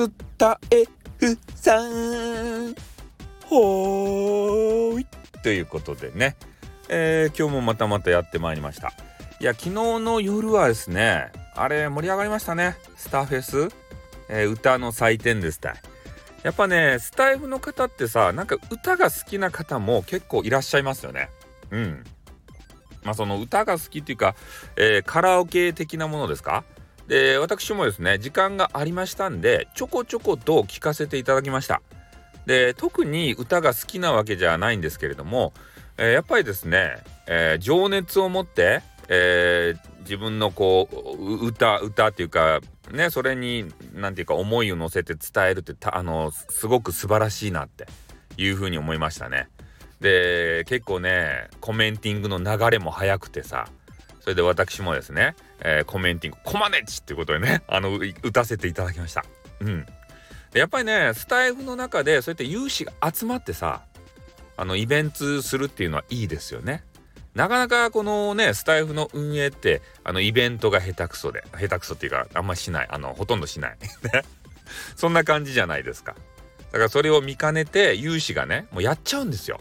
スタイフさん。ほーい。ということでね、えー、今日もまたまたやってまいりました。いや昨日の夜はですねあれ盛り上がりましたね。スターフェス、えー、歌の祭典ですたやっぱねスタイフの方ってさなんか歌が好きな方も結構いらっしゃいますよね。うん。まあその歌が好きっていうか、えー、カラオケ的なものですか？で私もですね時間がありましたんでちょこちょこと聞かせていただきましたで特に歌が好きなわけじゃないんですけれども、えー、やっぱりですね、えー、情熱を持って、えー、自分のこう歌歌っていうかねそれに何て言うか思いを乗せて伝えるってあのすごく素晴らしいなっていうふうに思いましたね。で結構ねコメンティングの流れも速くてさそれで私もですね、えー、コメンティングコマネチっていうことでね あの打たせていただきました。うん。やっぱりねスタイフの中でそうやって有志が集まってさあのイベントするっていうのはいいですよね。なかなかこのねスタイフの運営ってあのイベントが下手くそで下手くそっていうかあんましない。あのほとんどしない。そんな感じじゃないですか。だからそれを見かねて有志がねもうやっちゃうんですよ。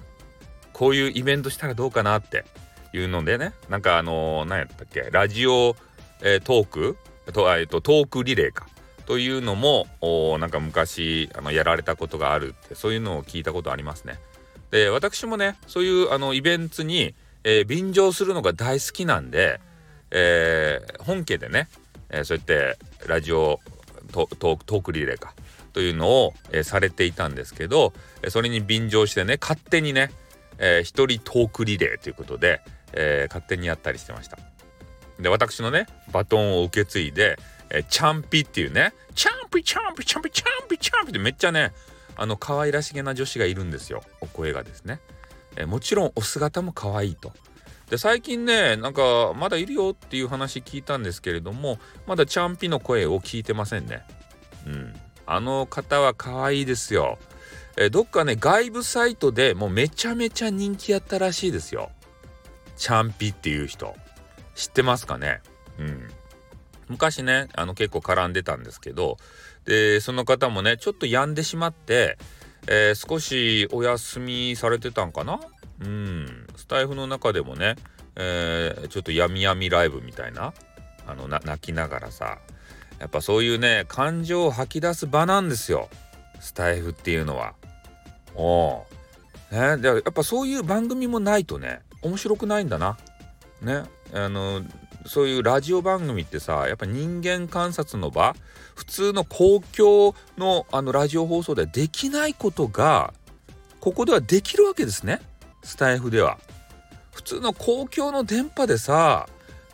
こういうイベントしたらどうかなって。いうのでねなんかあの、何やったっけラジオ、えー、トークと,、えー、とトークリレーかというのもなんか昔あのやられたことがあるってそういうのを聞いたことありますね。で私もねそういうあのイベントに、えー、便乗するのが大好きなんで、えー、本家でね、えー、そうやってラジオトークリレーかというのを、えー、されていたんですけどそれに便乗してね勝手にね、えー、一人トークリレーということで、えー、勝手にやったりしてました。で私のねバトンを受け継いで、えー、チャンピっていうねチャンピチャンピチャンピチャンピチャンピってめっちゃねあの可愛らしげな女子がいるんですよ。お声がですね、えー、もちろんお姿も可愛いと。で最近ねなんかまだいるよっていう話聞いたんですけれどもまだチャンピの声を聞いてませんね。うん。あの方は可愛いですよ。えどっかね外部サイトでもうめちゃめちゃ人気やったらしいですよ。チャンピっていう人。知ってますかね？うん。昔ねあの結構絡んでたんですけどでその方もねちょっと病んでしまって、えー、少しお休みされてたんかな？うん。スタイフの中でもね、えー、ちょっとやみやみライブみたいなあの泣きながらさやっぱそういうね感情を吐き出す場なんですよ。スタイフっていうのは。おね、でやっぱそういう番組もないとね面白くないんだな。ねあのそういうラジオ番組ってさやっぱ人間観察の場普通の公共のあのラジオ放送ではできないことがここではできるわけですねスタイフでは。普通の公共の電波でさ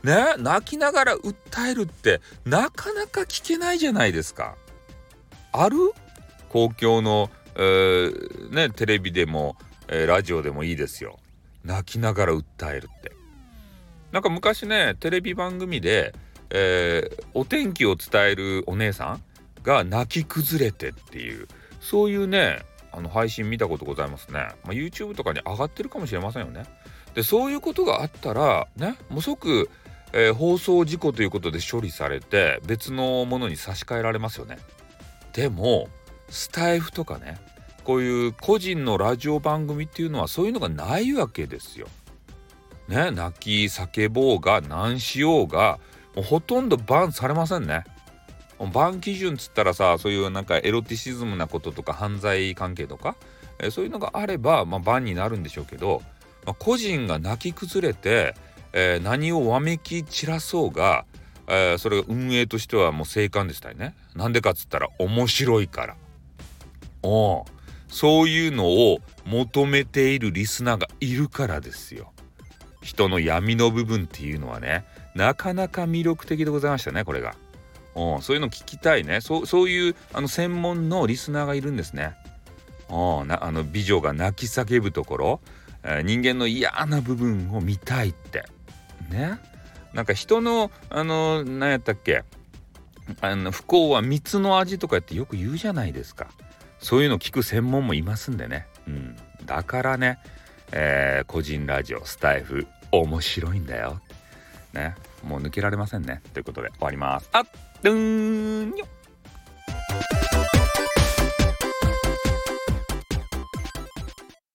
ね泣きながら訴えるってなかなか聞けないじゃないですか。ある？公共の、えー、ねテレビでも、えー、ラジオでもいいですよ。泣きながら訴えるって。なんか昔ねテレビ番組で、えー、お天気を伝えるお姉さんが泣き崩れてっていうそういうねあの配信見たことございますね、まあ、YouTube とかに上がってるかもしれませんよね。でそういうことがあったらねもう即、えー、放送事故ということで処理されて別のものに差し替えられますよね。でもスタイフとかねこういう個人のラジオ番組っていうのはそういうのがないわけですよ。ね泣き叫ぼうが何しようがもうほとんどバンされませんね。バン基準っつったらさそういうなんかエロティシズムなこととか犯罪関係とか、えそういうのがあれば、まあ、バンになるんでしょうけど、まあ、個人が泣き崩れて、えー、何をわめき散らそうが、えー、それが運営としてはもう正解でしたよね。なんでかっつったら面白いから。おそういうのを求めているリスナーがいるからですよ。人の闇の部分っていうのはねなかなか魅力的でございましたねこれが。おそういうの聞きたいねそそういうあの専門のリスナーがいるんですね。おなあの美女が泣き叫ぶところ、えー、人間の嫌な部分を見たいってねなんか人のあの何やったっけあの不幸は蜜の味とかってよく言うじゃないですか。そういうの聞く専門もいますんでね。うん。だからね、えー、個人ラジオ、スタイフ、面白いんだよ。ね。もう抜けられませんね。ということで終わります。あっ、どーんよ